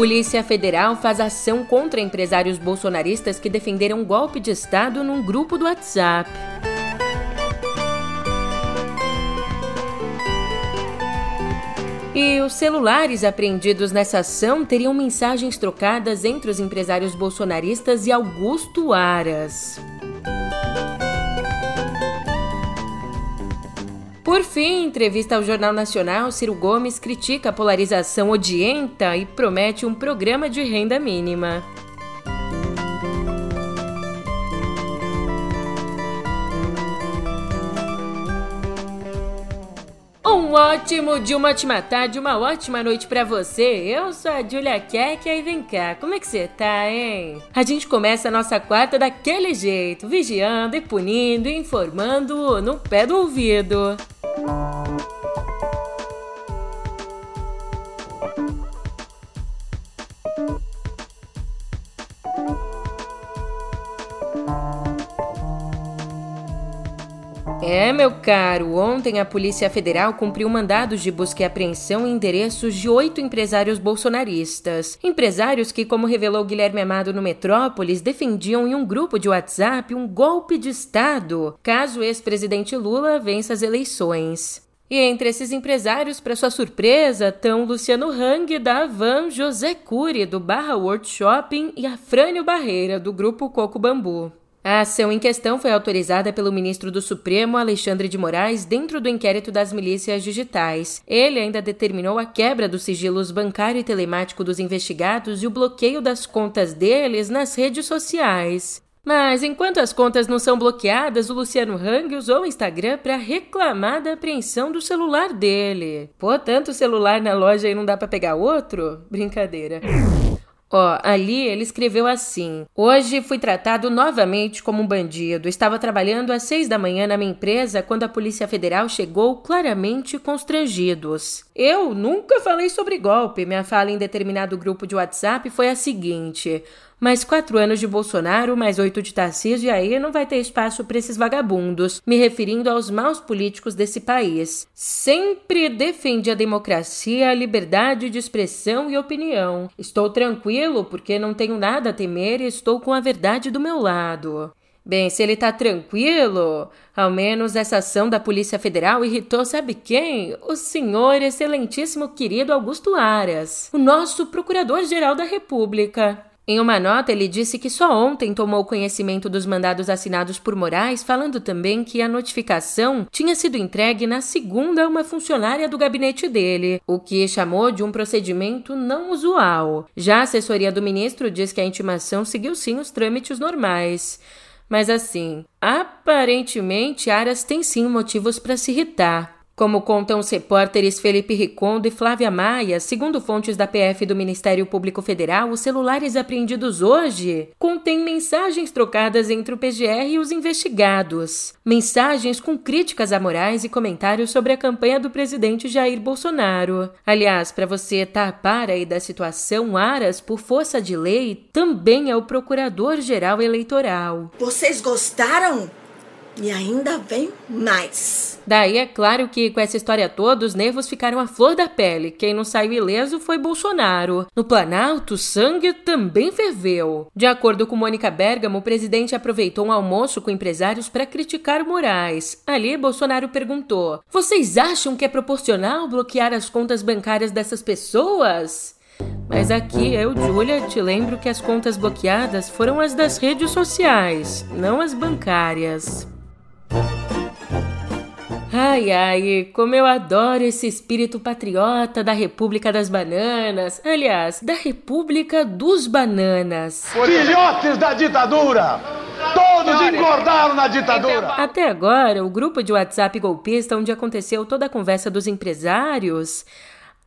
Polícia Federal faz ação contra empresários bolsonaristas que defenderam golpe de Estado num grupo do WhatsApp. E os celulares apreendidos nessa ação teriam mensagens trocadas entre os empresários bolsonaristas e Augusto Aras. Por fim, em entrevista ao Jornal Nacional, Ciro Gomes critica a polarização odienta e promete um programa de renda mínima. Um ótimo dia, uma ótima tarde, uma ótima noite para você. Eu sou a Julia Keck e vem cá, como é que você tá, hein? A gente começa a nossa quarta daquele jeito, vigiando e punindo e informando no pé do ouvido. Bye. É, meu caro, ontem a Polícia Federal cumpriu mandados de busca e apreensão em endereços de oito empresários bolsonaristas. Empresários que, como revelou Guilherme Amado no Metrópolis, defendiam em um grupo de WhatsApp um golpe de Estado, caso o ex-presidente Lula vença as eleições. E entre esses empresários, para sua surpresa, estão Luciano Hang, da Avan, José Cury, do Barra World Shopping e Afrânio Barreira, do Grupo Coco Bambu. A ação em questão foi autorizada pelo ministro do Supremo, Alexandre de Moraes, dentro do inquérito das milícias digitais. Ele ainda determinou a quebra dos sigilos bancário e telemático dos investigados e o bloqueio das contas deles nas redes sociais. Mas enquanto as contas não são bloqueadas, o Luciano Hang usou o Instagram para reclamar da apreensão do celular dele. Pô, tanto celular na loja e não dá para pegar outro? Brincadeira. Ó, ali ele escreveu assim: Hoje fui tratado novamente como um bandido. Estava trabalhando às seis da manhã na minha empresa quando a Polícia Federal chegou claramente constrangidos. Eu nunca falei sobre golpe. Minha fala em determinado grupo de WhatsApp foi a seguinte: mais quatro anos de Bolsonaro, mais oito de Tarcísio, e aí não vai ter espaço para esses vagabundos, me referindo aos maus políticos desse país. Sempre defendi a democracia, a liberdade de expressão e opinião. Estou tranquilo porque não tenho nada a temer e estou com a verdade do meu lado. Bem, se ele tá tranquilo, ao menos essa ação da Polícia Federal irritou sabe quem? O senhor excelentíssimo querido Augusto Aras, o nosso Procurador-Geral da República. Em uma nota, ele disse que só ontem tomou conhecimento dos mandados assinados por Moraes, falando também que a notificação tinha sido entregue na segunda a uma funcionária do gabinete dele, o que chamou de um procedimento não usual. Já a assessoria do ministro diz que a intimação seguiu sim os trâmites normais. Mas assim, aparentemente Aras tem sim motivos para se irritar. Como contam os repórteres Felipe Ricondo e Flávia Maia, segundo fontes da PF do Ministério Público Federal, os celulares apreendidos hoje contêm mensagens trocadas entre o PGR e os investigados. Mensagens com críticas a morais e comentários sobre a campanha do presidente Jair Bolsonaro. Aliás, para você tapar aí da situação, Aras, por força de lei, também é o Procurador-Geral Eleitoral. Vocês gostaram? E ainda vem mais. Daí é claro que com essa história toda os nervos ficaram à flor da pele. Quem não saiu ileso foi Bolsonaro. No Planalto, sangue também ferveu. De acordo com Mônica Bergamo, o presidente aproveitou um almoço com empresários para criticar Moraes. Ali, Bolsonaro perguntou: Vocês acham que é proporcional bloquear as contas bancárias dessas pessoas? Mas aqui eu, Julia, te lembro que as contas bloqueadas foram as das redes sociais, não as bancárias. Ai, ai, como eu adoro esse espírito patriota da República das Bananas. Aliás, da República dos Bananas. Filhotes da ditadura! Todos engordaram na ditadura! Até agora, o grupo de WhatsApp golpista onde aconteceu toda a conversa dos empresários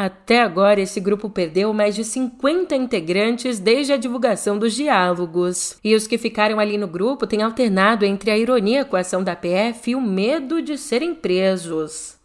até agora, esse grupo perdeu mais de 50 integrantes desde a divulgação dos diálogos. E os que ficaram ali no grupo têm alternado entre a ironia com a ação da PF e o medo de serem presos.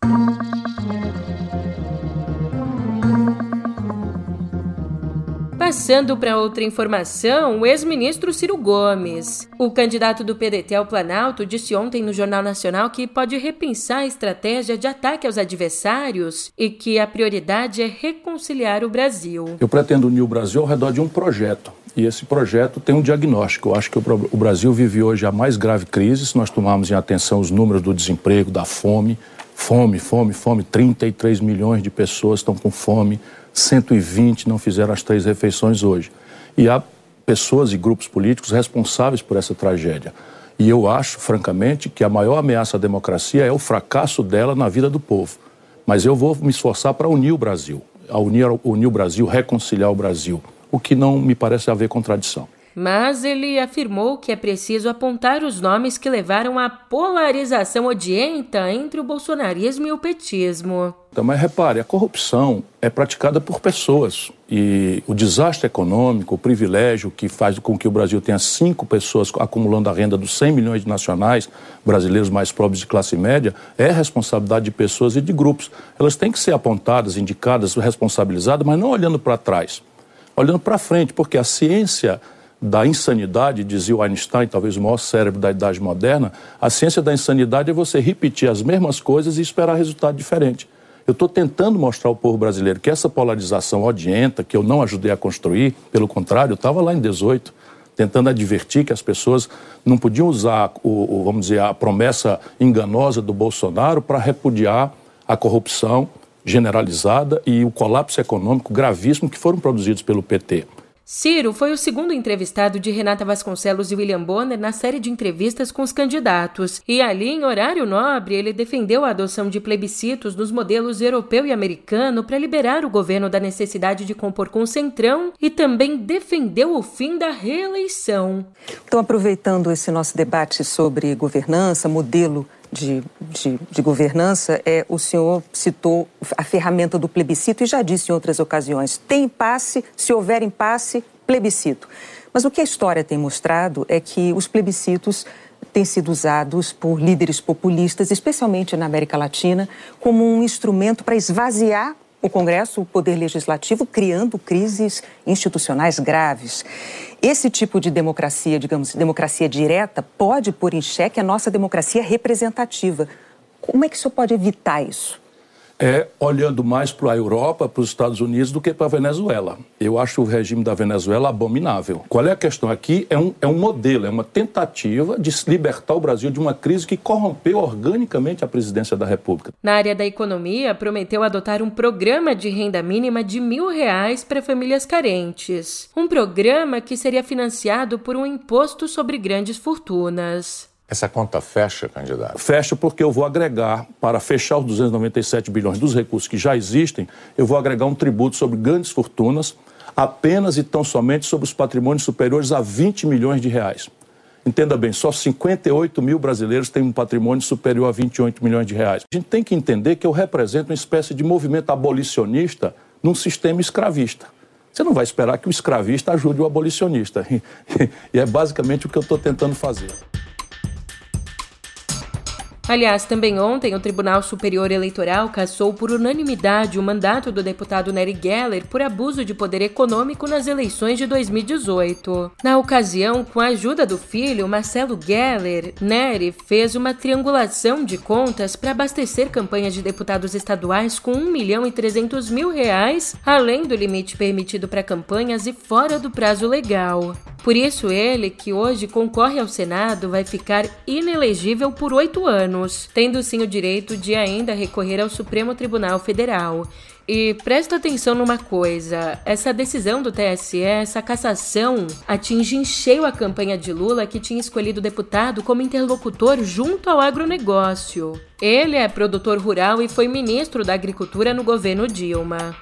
Passando para outra informação, o ex-ministro Ciro Gomes. O candidato do PDT ao Planalto disse ontem no Jornal Nacional que pode repensar a estratégia de ataque aos adversários e que a prioridade é reconciliar o Brasil. Eu pretendo unir o Brasil ao redor de um projeto. E esse projeto tem um diagnóstico. Eu acho que o Brasil vive hoje a mais grave crise, se nós tomarmos em atenção os números do desemprego, da fome. Fome, fome, fome. 33 milhões de pessoas estão com fome 120 não fizeram as três refeições hoje. E há pessoas e grupos políticos responsáveis por essa tragédia. E eu acho, francamente, que a maior ameaça à democracia é o fracasso dela na vida do povo. Mas eu vou me esforçar para unir o Brasil, a unir, unir o Brasil, reconciliar o Brasil, o que não me parece haver contradição mas ele afirmou que é preciso apontar os nomes que levaram à polarização odienta entre o bolsonarismo e o petismo. Então, mas repare, a corrupção é praticada por pessoas e o desastre econômico, o privilégio que faz com que o Brasil tenha cinco pessoas acumulando a renda dos 100 milhões de nacionais brasileiros mais pobres de classe média é responsabilidade de pessoas e de grupos. Elas têm que ser apontadas, indicadas, responsabilizadas, mas não olhando para trás, olhando para frente, porque a ciência da insanidade, dizia o Einstein, talvez o maior cérebro da idade moderna, a ciência da insanidade é você repetir as mesmas coisas e esperar resultado diferente. Eu estou tentando mostrar ao povo brasileiro que essa polarização odienta, que eu não ajudei a construir, pelo contrário, eu estava lá em 18, tentando advertir que as pessoas não podiam usar, o, o, vamos dizer, a promessa enganosa do Bolsonaro para repudiar a corrupção generalizada e o colapso econômico gravíssimo que foram produzidos pelo PT. Ciro foi o segundo entrevistado de Renata Vasconcelos e William Bonner na série de entrevistas com os candidatos, e ali, em horário nobre, ele defendeu a adoção de plebiscitos nos modelos europeu e americano para liberar o governo da necessidade de compor com o Centrão e também defendeu o fim da reeleição. Então, aproveitando esse nosso debate sobre governança, modelo de, de, de, governança, é, o senhor citou a ferramenta do plebiscito e já disse em outras ocasiões: tem impasse, se houver impasse, plebiscito. Mas o que a história tem mostrado é que os plebiscitos têm sido usados por líderes populistas, especialmente na América Latina, como um instrumento para esvaziar o Congresso, o Poder Legislativo, criando crises institucionais graves. Esse tipo de democracia, digamos, democracia direta, pode pôr em xeque a nossa democracia representativa. Como é que o senhor pode evitar isso? É olhando mais para a Europa, para os Estados Unidos, do que para a Venezuela. Eu acho o regime da Venezuela abominável. Qual é a questão aqui? É um, é um modelo, é uma tentativa de libertar o Brasil de uma crise que corrompeu organicamente a presidência da República. Na área da economia, prometeu adotar um programa de renda mínima de mil reais para famílias carentes. Um programa que seria financiado por um imposto sobre grandes fortunas. Essa conta fecha, candidato? Fecha porque eu vou agregar, para fechar os 297 bilhões dos recursos que já existem, eu vou agregar um tributo sobre grandes fortunas, apenas e tão somente sobre os patrimônios superiores a 20 milhões de reais. Entenda bem, só 58 mil brasileiros têm um patrimônio superior a 28 milhões de reais. A gente tem que entender que eu represento uma espécie de movimento abolicionista num sistema escravista. Você não vai esperar que o escravista ajude o abolicionista. E é basicamente o que eu estou tentando fazer. Aliás, também ontem o Tribunal Superior Eleitoral cassou por unanimidade o mandato do deputado Nery Geller por abuso de poder econômico nas eleições de 2018. Na ocasião, com a ajuda do filho, Marcelo Geller, Nery fez uma triangulação de contas para abastecer campanhas de deputados estaduais com 1 milhão e 300 mil reais, além do limite permitido para campanhas e fora do prazo legal. Por isso, ele, que hoje concorre ao Senado, vai ficar inelegível por oito anos, tendo sim o direito de ainda recorrer ao Supremo Tribunal Federal. E presta atenção numa coisa: essa decisão do TSE, essa cassação, atinge em cheio a campanha de Lula, que tinha escolhido o deputado como interlocutor junto ao agronegócio. Ele é produtor rural e foi ministro da Agricultura no governo Dilma.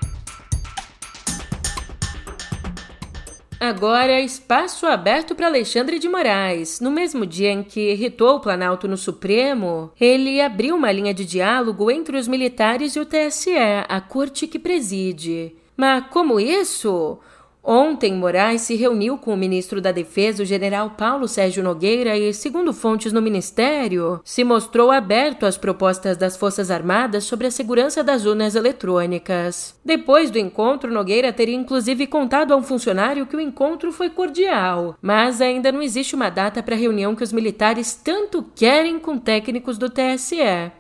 Agora, espaço aberto para Alexandre de Moraes. No mesmo dia em que irritou o Planalto no Supremo, ele abriu uma linha de diálogo entre os militares e o TSE, a corte que preside. Mas como isso? Ontem, Moraes se reuniu com o ministro da Defesa, o general Paulo Sérgio Nogueira, e, segundo fontes no ministério, se mostrou aberto às propostas das Forças Armadas sobre a segurança das urnas eletrônicas. Depois do encontro, Nogueira teria inclusive contado a um funcionário que o encontro foi cordial, mas ainda não existe uma data para a reunião que os militares tanto querem com técnicos do TSE.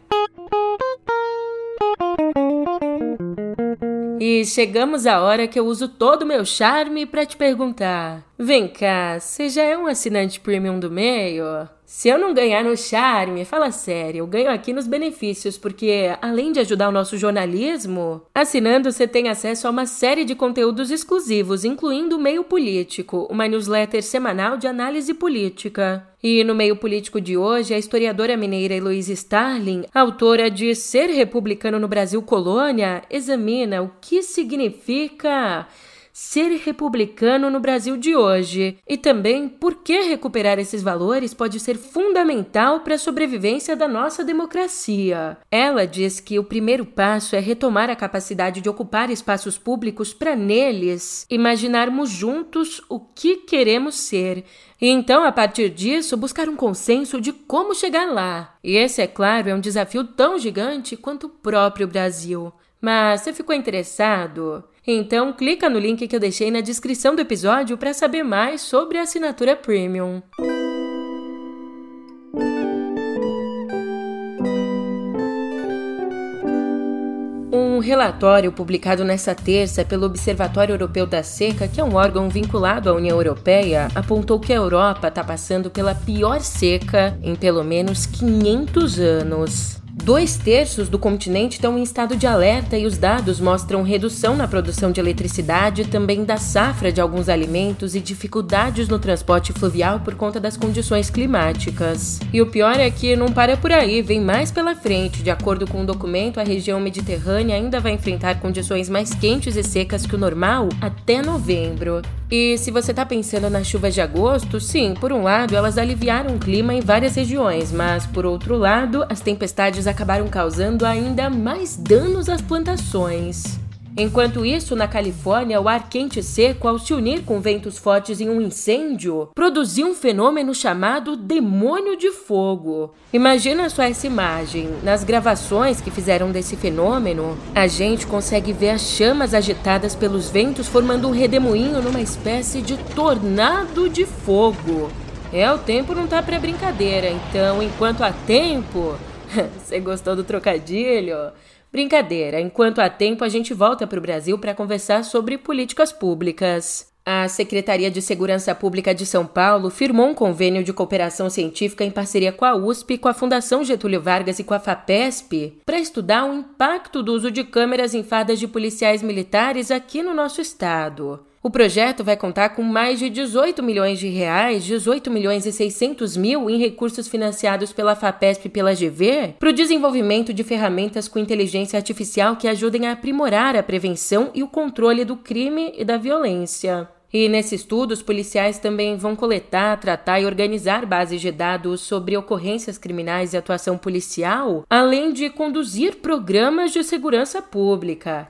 E chegamos à hora que eu uso todo o meu charme para te perguntar: vem cá, você já é um assinante premium do meio? Se eu não ganhar no charme, fala sério, eu ganho aqui nos benefícios, porque além de ajudar o nosso jornalismo, assinando você tem acesso a uma série de conteúdos exclusivos, incluindo o Meio Político, uma newsletter semanal de análise política. E no meio político de hoje, a historiadora mineira Heloísa Starling, autora de Ser Republicano no Brasil Colônia, examina o que significa ser republicano no Brasil de hoje e também por que recuperar esses valores pode ser fundamental para a sobrevivência da nossa democracia. Ela diz que o primeiro passo é retomar a capacidade de ocupar espaços públicos para neles imaginarmos juntos o que queremos ser. E então, a partir disso, buscar um consenso de como chegar lá. E esse, é claro, é um desafio tão gigante quanto o próprio Brasil. Mas você ficou interessado? Então, clica no link que eu deixei na descrição do episódio para saber mais sobre a assinatura Premium. Um relatório publicado nesta terça pelo Observatório Europeu da Seca, que é um órgão vinculado à União Europeia, apontou que a Europa está passando pela pior seca em pelo menos 500 anos. Dois terços do continente estão em estado de alerta e os dados mostram redução na produção de eletricidade, também da safra de alguns alimentos e dificuldades no transporte fluvial por conta das condições climáticas. E o pior é que não para por aí, vem mais pela frente. De acordo com o um documento, a região mediterrânea ainda vai enfrentar condições mais quentes e secas que o normal até novembro. E se você está pensando nas chuvas de agosto, sim, por um lado elas aliviaram o clima em várias regiões, mas por outro lado as tempestades acabaram causando ainda mais danos às plantações. Enquanto isso, na Califórnia, o ar quente e seco, ao se unir com ventos fortes em um incêndio, produziu um fenômeno chamado demônio de fogo. Imagina só essa imagem. Nas gravações que fizeram desse fenômeno, a gente consegue ver as chamas agitadas pelos ventos formando um redemoinho numa espécie de tornado de fogo. É, o tempo não tá para brincadeira, então enquanto há tempo. Você gostou do trocadilho? Brincadeira, enquanto há tempo a gente volta para o Brasil para conversar sobre políticas públicas. A Secretaria de Segurança Pública de São Paulo firmou um convênio de cooperação científica em parceria com a USP, com a Fundação Getúlio Vargas e com a FAPESP para estudar o impacto do uso de câmeras em fardas de policiais militares aqui no nosso estado. O projeto vai contar com mais de 18 milhões de reais, 18 milhões e 600 mil em recursos financiados pela FAPESP e pela GV, para o desenvolvimento de ferramentas com inteligência artificial que ajudem a aprimorar a prevenção e o controle do crime e da violência. E nesse estudo, os policiais também vão coletar, tratar e organizar bases de dados sobre ocorrências criminais e atuação policial, além de conduzir programas de segurança pública.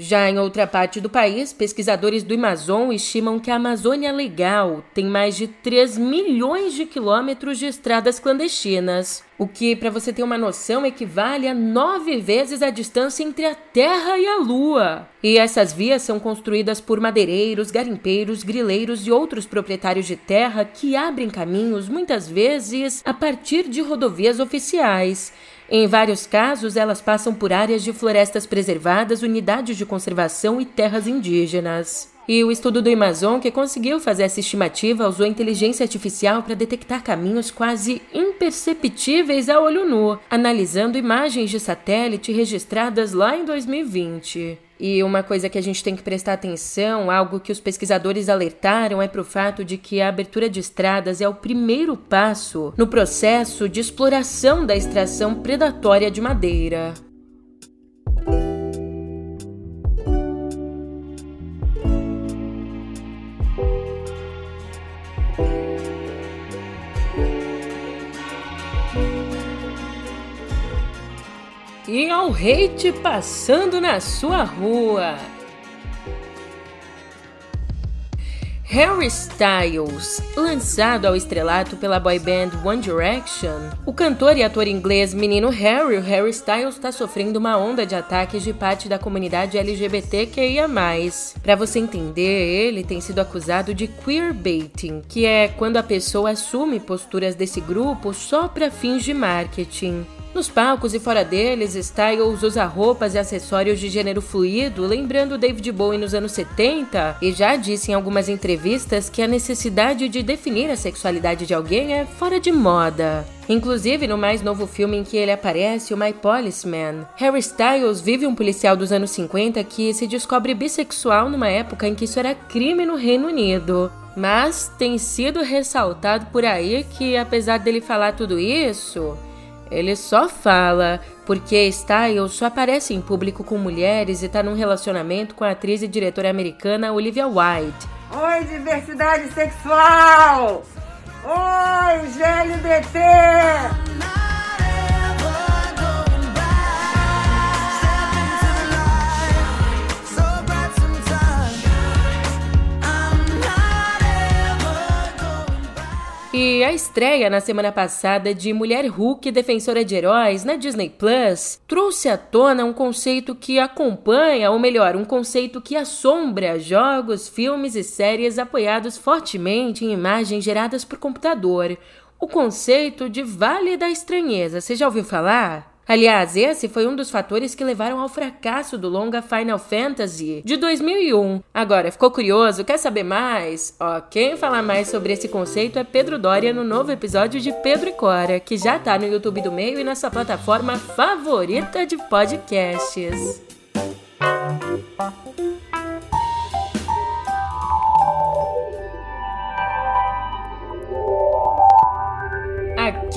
Já em outra parte do país, pesquisadores do Amazon estimam que a Amazônia Legal tem mais de 3 milhões de quilômetros de estradas clandestinas, o que, para você ter uma noção, equivale a nove vezes a distância entre a Terra e a Lua. E essas vias são construídas por madeireiros, garimpeiros, grileiros e outros proprietários de terra que abrem caminhos, muitas vezes, a partir de rodovias oficiais. Em vários casos, elas passam por áreas de florestas preservadas, unidades de conservação e terras indígenas. E o estudo do Amazon, que conseguiu fazer essa estimativa, usou inteligência artificial para detectar caminhos quase imperceptíveis a olho nu, analisando imagens de satélite registradas lá em 2020. E uma coisa que a gente tem que prestar atenção, algo que os pesquisadores alertaram, é para o fato de que a abertura de estradas é o primeiro passo no processo de exploração da extração predatória de madeira. E ao hate passando na sua rua. Harry Styles, lançado ao estrelato pela boy band One Direction, o cantor e ator inglês menino Harry, Harry Styles, está sofrendo uma onda de ataques de parte da comunidade LGBTQIA+. Para você entender, ele tem sido acusado de queerbaiting, que é quando a pessoa assume posturas desse grupo só para fins de marketing. Nos palcos e fora deles, Styles usa roupas e acessórios de gênero fluido, lembrando David Bowie nos anos 70, e já disse em algumas entrevistas que a necessidade de definir a sexualidade de alguém é fora de moda. Inclusive, no mais novo filme em que ele aparece, o My Policeman, Harry Styles vive um policial dos anos 50 que se descobre bissexual numa época em que isso era crime no Reino Unido. Mas tem sido ressaltado por aí que, apesar dele falar tudo isso, ele só fala porque Styles só aparece em público com mulheres e está num relacionamento com a atriz e diretora americana Olivia Wilde. Oi, diversidade sexual! Oi, GLBT! E a estreia na semana passada de Mulher Hulk, defensora de heróis, na Disney Plus, trouxe à tona um conceito que acompanha, ou melhor, um conceito que assombra jogos, filmes e séries apoiados fortemente em imagens geradas por computador. O conceito de Vale da Estranheza. Você já ouviu falar? Aliás, esse foi um dos fatores que levaram ao fracasso do longa Final Fantasy de 2001. Agora, ficou curioso? Quer saber mais? Ó, quem falar mais sobre esse conceito é Pedro Doria no novo episódio de Pedro e Cora, que já tá no YouTube do Meio e nessa plataforma favorita de podcasts.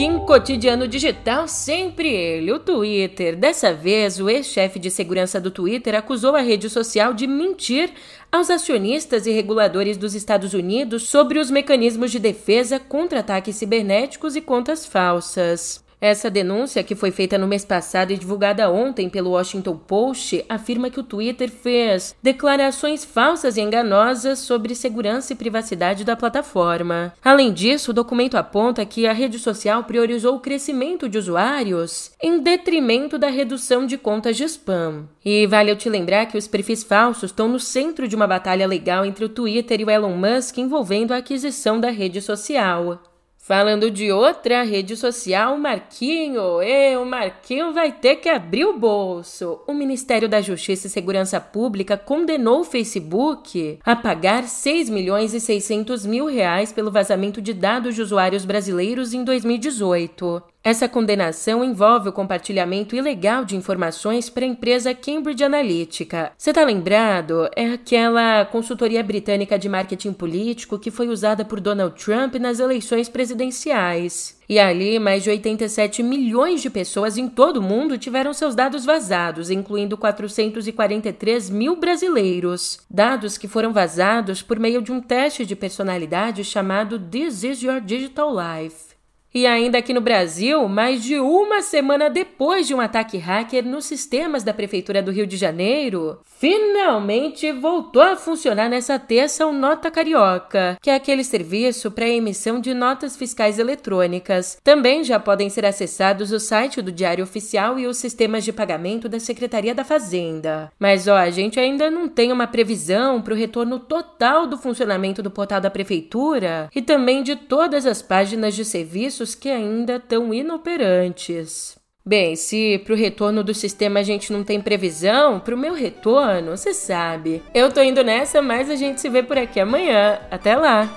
Em Cotidiano Digital, sempre ele, o Twitter. Dessa vez, o ex-chefe de segurança do Twitter acusou a rede social de mentir aos acionistas e reguladores dos Estados Unidos sobre os mecanismos de defesa contra ataques cibernéticos e contas falsas. Essa denúncia, que foi feita no mês passado e divulgada ontem pelo Washington Post, afirma que o Twitter fez declarações falsas e enganosas sobre segurança e privacidade da plataforma. Além disso, o documento aponta que a rede social priorizou o crescimento de usuários em detrimento da redução de contas de spam. E vale eu te lembrar que os perfis falsos estão no centro de uma batalha legal entre o Twitter e o Elon Musk envolvendo a aquisição da rede social. Falando de outra rede social, Marquinho, e o Marquinho vai ter que abrir o bolso. O Ministério da Justiça e Segurança Pública condenou o Facebook a pagar 6 milhões e 600 mil reais pelo vazamento de dados de usuários brasileiros em 2018. Essa condenação envolve o compartilhamento ilegal de informações para a empresa Cambridge Analytica. Você tá lembrado? É aquela consultoria britânica de marketing político que foi usada por Donald Trump nas eleições presidenciais. E ali, mais de 87 milhões de pessoas em todo o mundo tiveram seus dados vazados, incluindo 443 mil brasileiros. Dados que foram vazados por meio de um teste de personalidade chamado This Is Your Digital Life. E ainda aqui no Brasil, mais de uma semana depois de um ataque hacker nos sistemas da Prefeitura do Rio de Janeiro, finalmente voltou a funcionar nessa terça o Nota Carioca, que é aquele serviço para emissão de notas fiscais eletrônicas. Também já podem ser acessados o site do Diário Oficial e os sistemas de pagamento da Secretaria da Fazenda. Mas ó, a gente ainda não tem uma previsão para o retorno total do funcionamento do portal da Prefeitura e também de todas as páginas de serviço serviços que ainda estão inoperantes. Bem, se para o retorno do sistema a gente não tem previsão, para o meu retorno, você sabe. Eu tô indo nessa, mas a gente se vê por aqui amanhã. Até lá!